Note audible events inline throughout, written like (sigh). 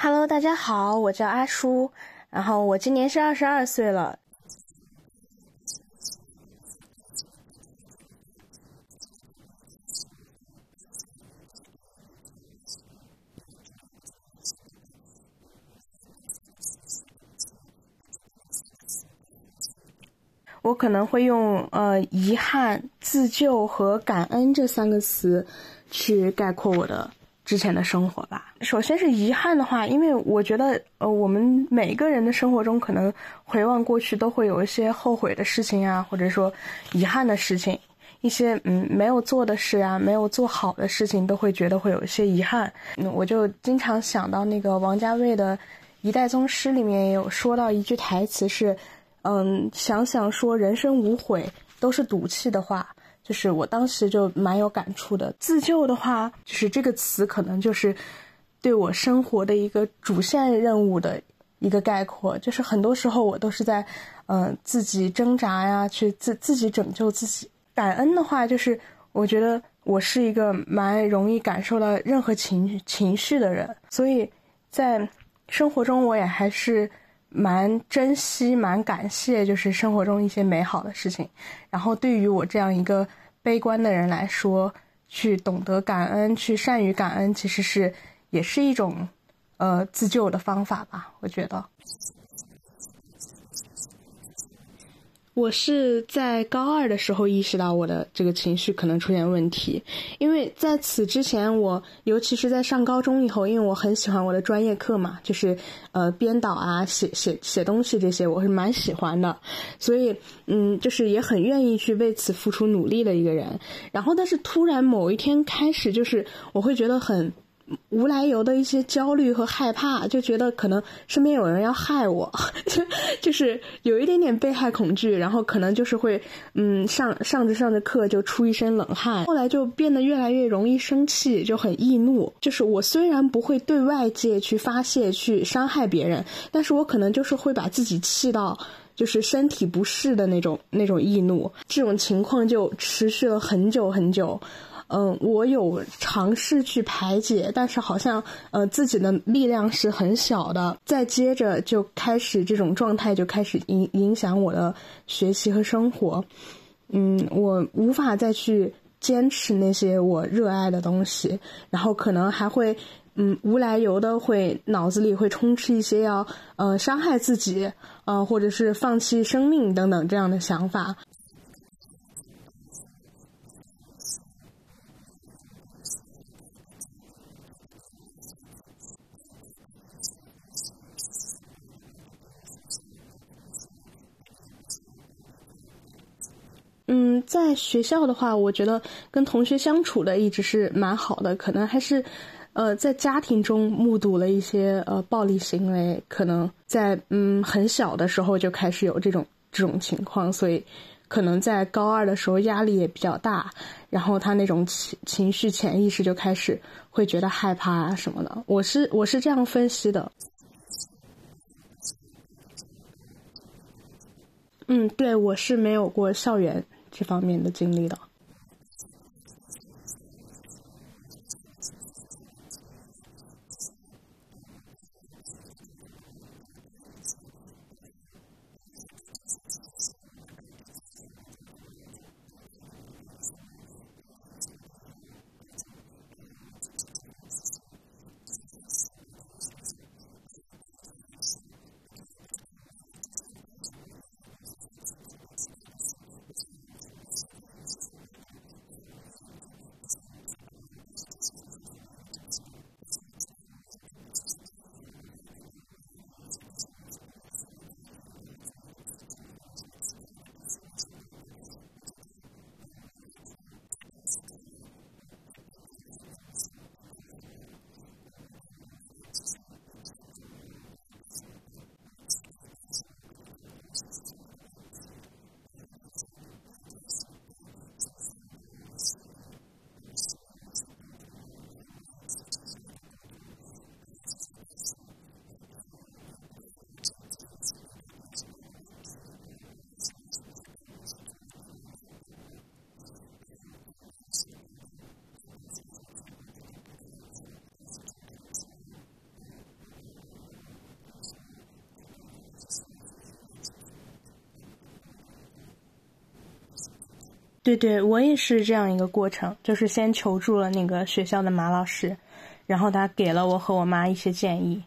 Hello，大家好，我叫阿叔，然后我今年是二十二岁了。我可能会用呃遗憾、自救和感恩这三个词去概括我的之前的生活吧。首先是遗憾的话，因为我觉得呃我们每个人的生活中可能回望过去都会有一些后悔的事情啊，或者说遗憾的事情，一些嗯没有做的事啊，没有做好的事情，都会觉得会有一些遗憾。嗯，我就经常想到那个王家卫的《一代宗师》里面也有说到一句台词是。嗯，想想说人生无悔都是赌气的话，就是我当时就蛮有感触的。自救的话，就是这个词可能就是对我生活的一个主线任务的一个概括。就是很多时候我都是在嗯自己挣扎呀，去自自己拯救自己。感恩的话，就是我觉得我是一个蛮容易感受到任何情情绪的人，所以在生活中我也还是。蛮珍惜、蛮感谢，就是生活中一些美好的事情。然后，对于我这样一个悲观的人来说，去懂得感恩、去善于感恩，其实是也是一种呃自救的方法吧。我觉得。我是在高二的时候意识到我的这个情绪可能出现问题，因为在此之前，我尤其是在上高中以后，因为我很喜欢我的专业课嘛，就是呃编导啊、写写写东西这些，我是蛮喜欢的，所以嗯，就是也很愿意去为此付出努力的一个人。然后，但是突然某一天开始，就是我会觉得很。无来由的一些焦虑和害怕，就觉得可能身边有人要害我，就 (laughs) 就是有一点点被害恐惧，然后可能就是会，嗯，上上着上着课就出一身冷汗，后来就变得越来越容易生气，就很易怒。就是我虽然不会对外界去发泄、去伤害别人，但是我可能就是会把自己气到，就是身体不适的那种那种易怒。这种情况就持续了很久很久。嗯，我有尝试去排解，但是好像呃自己的力量是很小的。再接着就开始这种状态就开始影影响我的学习和生活。嗯，我无法再去坚持那些我热爱的东西，然后可能还会嗯无来由的会脑子里会充斥一些要呃伤害自己呃或者是放弃生命等等这样的想法。嗯，在学校的话，我觉得跟同学相处的一直是蛮好的。可能还是，呃，在家庭中目睹了一些呃暴力行为，可能在嗯很小的时候就开始有这种这种情况，所以可能在高二的时候压力也比较大，然后他那种情情绪潜意识就开始会觉得害怕啊什么的。我是我是这样分析的。嗯，对我是没有过校园。这方面的经历的。对对，我也是这样一个过程，就是先求助了那个学校的马老师，然后他给了我和我妈一些建议。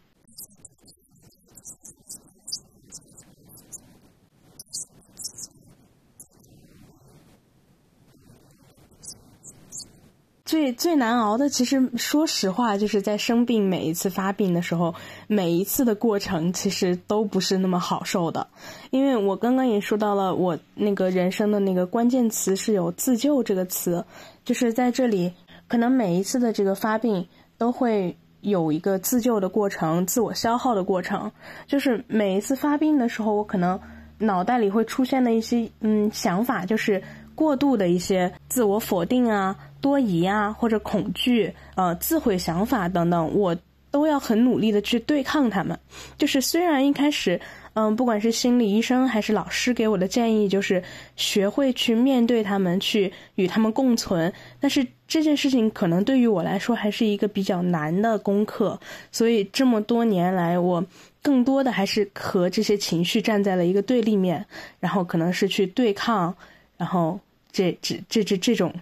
最最难熬的，其实说实话，就是在生病每一次发病的时候，每一次的过程其实都不是那么好受的。因为我刚刚也说到了，我那个人生的那个关键词是有自救这个词，就是在这里，可能每一次的这个发病都会有一个自救的过程，自我消耗的过程。就是每一次发病的时候，我可能脑袋里会出现的一些嗯想法，就是过度的一些自我否定啊。多疑啊，或者恐惧，呃，自毁想法等等，我都要很努力的去对抗他们。就是虽然一开始，嗯，不管是心理医生还是老师给我的建议，就是学会去面对他们，去与他们共存。但是这件事情可能对于我来说还是一个比较难的功课。所以这么多年来，我更多的还是和这些情绪站在了一个对立面，然后可能是去对抗，然后这这这这这种。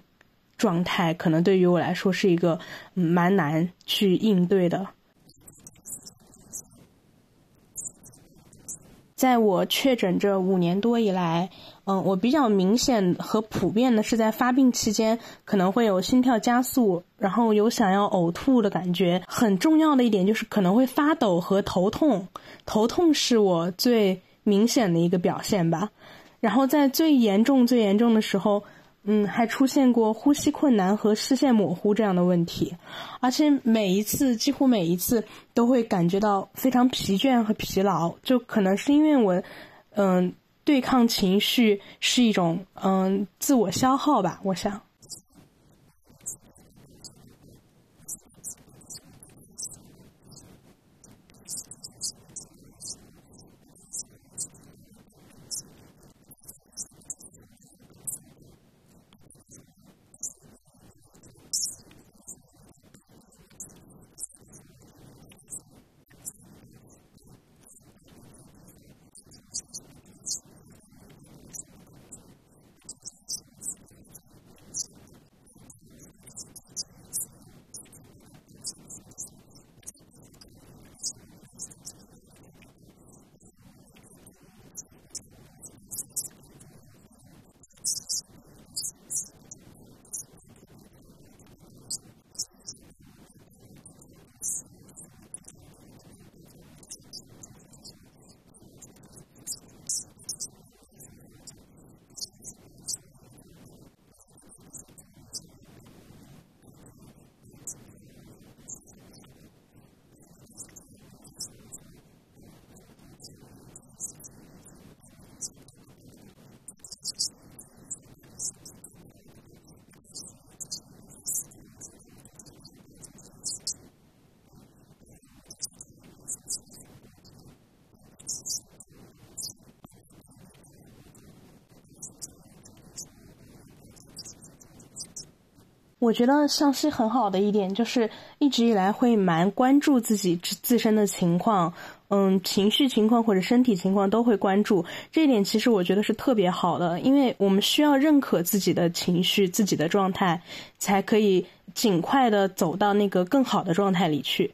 状态可能对于我来说是一个蛮难去应对的。在我确诊这五年多以来，嗯，我比较明显和普遍的是在发病期间可能会有心跳加速，然后有想要呕吐的感觉。很重要的一点就是可能会发抖和头痛，头痛是我最明显的一个表现吧。然后在最严重、最严重的时候。嗯，还出现过呼吸困难和视线模糊这样的问题，而且每一次，几乎每一次都会感觉到非常疲倦和疲劳，就可能是因为我，嗯，对抗情绪是一种嗯自我消耗吧，我想。我觉得向西很好的一点就是一直以来会蛮关注自己自身的情况，嗯，情绪情况或者身体情况都会关注。这一点其实我觉得是特别好的，因为我们需要认可自己的情绪、自己的状态，才可以尽快的走到那个更好的状态里去。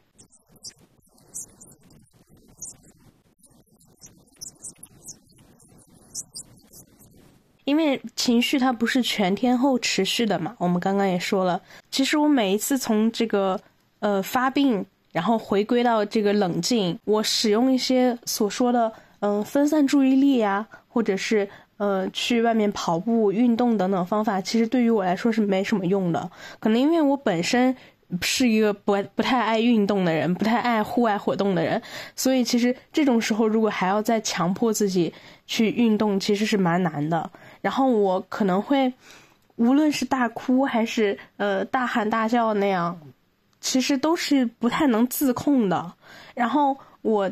因为情绪它不是全天候持续的嘛，我们刚刚也说了。其实我每一次从这个呃发病，然后回归到这个冷静，我使用一些所说的嗯分散注意力呀，或者是呃去外面跑步、运动等等方法，其实对于我来说是没什么用的。可能因为我本身是一个不不太爱运动的人，不太爱户外活动的人，所以其实这种时候如果还要再强迫自己去运动，其实是蛮难的。然后我可能会，无论是大哭还是呃大喊大叫那样，其实都是不太能自控的。然后我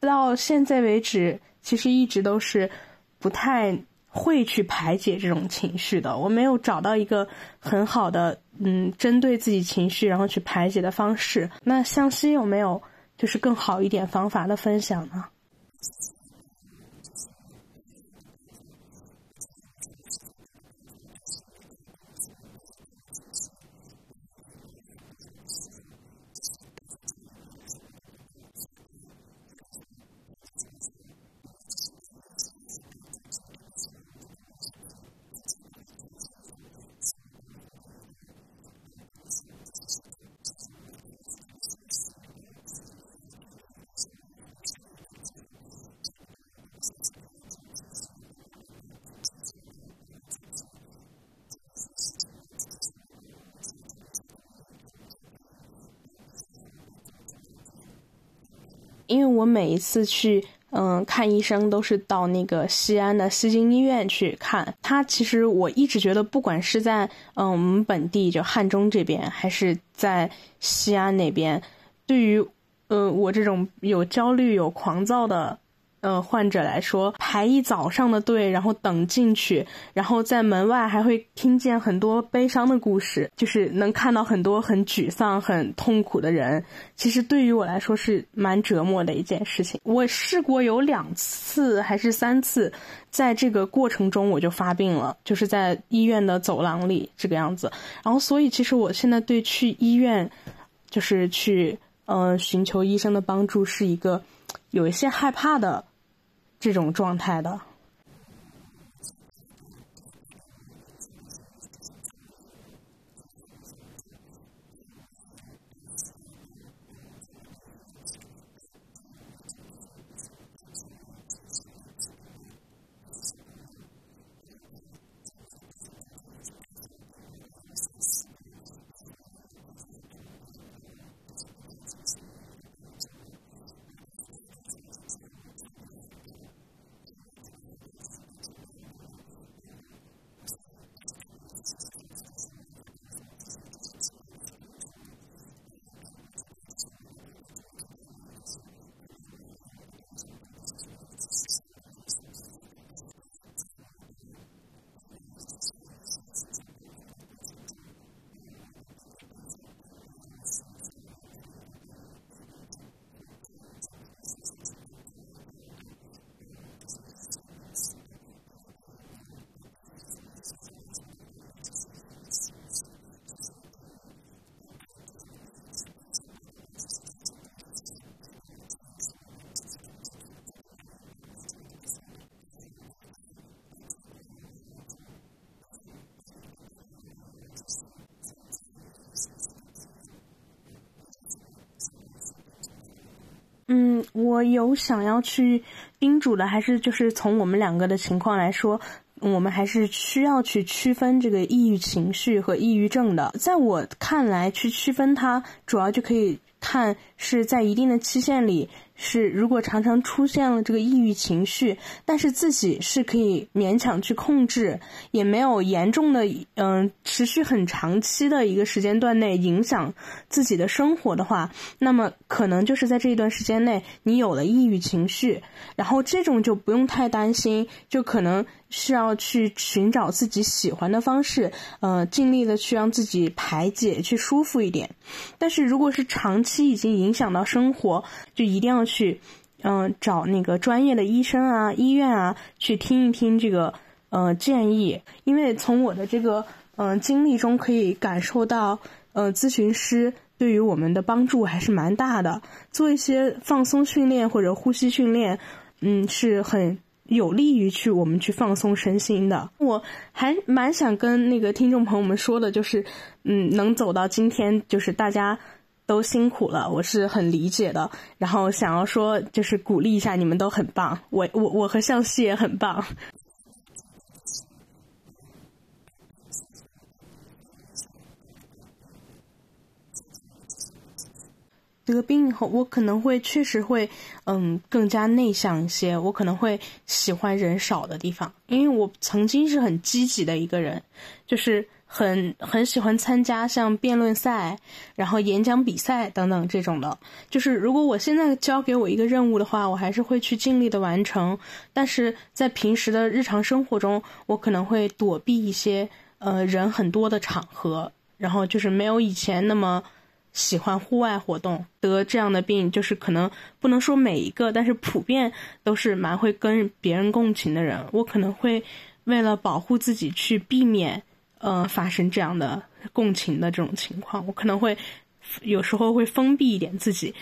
到现在为止，其实一直都是不太会去排解这种情绪的。我没有找到一个很好的嗯针对自己情绪然后去排解的方式。那向西有没有就是更好一点方法的分享呢？我每一次去。嗯，看医生都是到那个西安的西京医院去看。他其实我一直觉得，不管是在嗯我们本地就汉中这边，还是在西安那边，对于呃我这种有焦虑、有狂躁的。呃，患者来说，排一早上的队，然后等进去，然后在门外还会听见很多悲伤的故事，就是能看到很多很沮丧、很痛苦的人。其实对于我来说是蛮折磨的一件事情。我试过有两次还是三次，在这个过程中我就发病了，就是在医院的走廊里这个样子。然后，所以其实我现在对去医院，就是去呃寻求医生的帮助，是一个有一些害怕的。这种状态的。我有想要去叮嘱的，还是就是从我们两个的情况来说，我们还是需要去区分这个抑郁情绪和抑郁症的。在我看来，去区分它，主要就可以看是在一定的期限里。是，如果常常出现了这个抑郁情绪，但是自己是可以勉强去控制，也没有严重的，嗯，持续很长期的一个时间段内影响自己的生活的话，那么可能就是在这一段时间内你有了抑郁情绪，然后这种就不用太担心，就可能。是要去寻找自己喜欢的方式，呃，尽力的去让自己排解，去舒服一点。但是如果是长期已经影响到生活，就一定要去，嗯，找那个专业的医生啊、医院啊，去听一听这个，呃，建议。因为从我的这个，嗯，经历中可以感受到，呃，咨询师对于我们的帮助还是蛮大的。做一些放松训练或者呼吸训练，嗯，是很。有利于去我们去放松身心的，我还蛮想跟那个听众朋友们说的，就是，嗯，能走到今天，就是大家都辛苦了，我是很理解的。然后想要说，就是鼓励一下你们都很棒，我我我和向西也很棒。得病以后，我可能会确实会，嗯，更加内向一些。我可能会喜欢人少的地方，因为我曾经是很积极的一个人，就是很很喜欢参加像辩论赛、然后演讲比赛等等这种的。就是如果我现在交给我一个任务的话，我还是会去尽力的完成。但是在平时的日常生活中，我可能会躲避一些呃人很多的场合，然后就是没有以前那么。喜欢户外活动，得这样的病就是可能不能说每一个，但是普遍都是蛮会跟别人共情的人。我可能会为了保护自己去避免，呃，发生这样的共情的这种情况，我可能会有时候会封闭一点自己。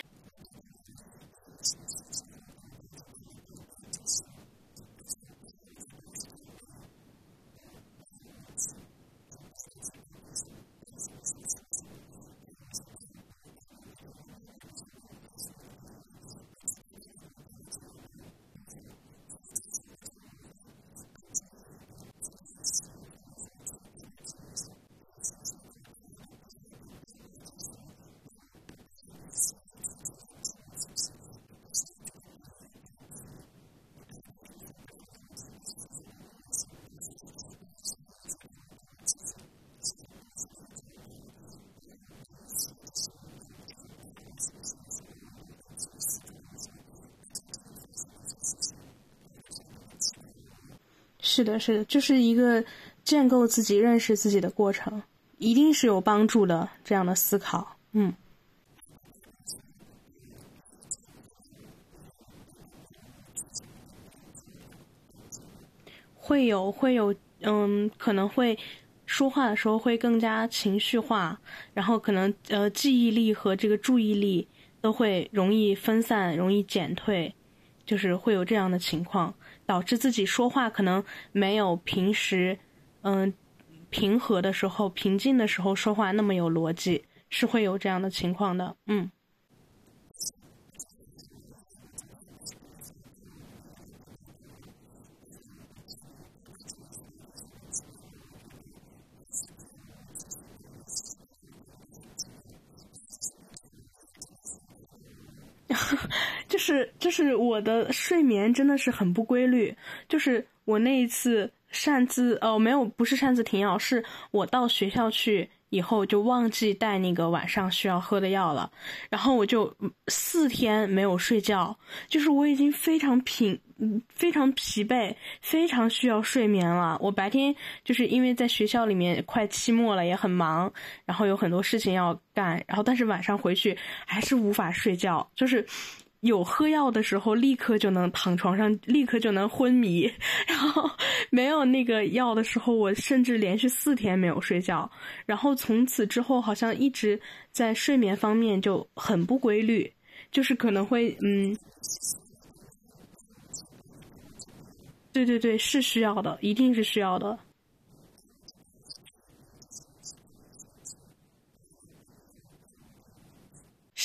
是的，是的，就是一个建构自己、认识自己的过程，一定是有帮助的。这样的思考，嗯，会有，会有，嗯，可能会说话的时候会更加情绪化，然后可能呃记忆力和这个注意力都会容易分散，容易减退，就是会有这样的情况。导致自己说话可能没有平时，嗯，平和的时候、平静的时候说话那么有逻辑，是会有这样的情况的，嗯。是就是我的睡眠真的是很不规律，就是我那一次擅自哦没有不是擅自停药，是我到学校去以后就忘记带那个晚上需要喝的药了，然后我就四天没有睡觉，就是我已经非常疲非常疲惫，非常需要睡眠了。我白天就是因为在学校里面快期末了，也很忙，然后有很多事情要干，然后但是晚上回去还是无法睡觉，就是。有喝药的时候，立刻就能躺床上，立刻就能昏迷。然后没有那个药的时候，我甚至连续四天没有睡觉。然后从此之后，好像一直在睡眠方面就很不规律，就是可能会嗯，对对对，是需要的，一定是需要的。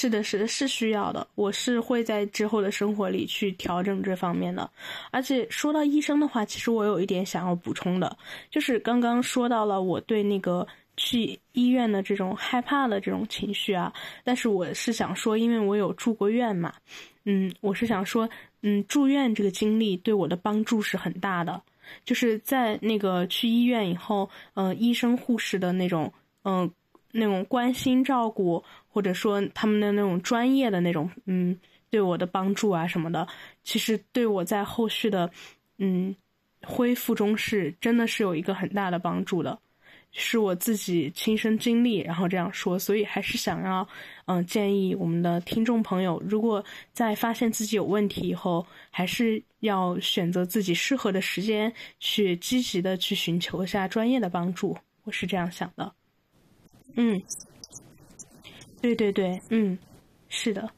是的，是的，是需要的。我是会在之后的生活里去调整这方面的。而且说到医生的话，其实我有一点想要补充的，就是刚刚说到了我对那个去医院的这种害怕的这种情绪啊。但是我是想说，因为我有住过院嘛，嗯，我是想说，嗯，住院这个经历对我的帮助是很大的。就是在那个去医院以后，嗯，医生护士的那种，嗯。那种关心照顾，或者说他们的那种专业的那种，嗯，对我的帮助啊什么的，其实对我在后续的，嗯，恢复中是真的是有一个很大的帮助的，是我自己亲身经历，然后这样说，所以还是想要，嗯，建议我们的听众朋友，如果在发现自己有问题以后，还是要选择自己适合的时间，去积极的去寻求一下专业的帮助，我是这样想的。嗯，对对对，嗯，是的。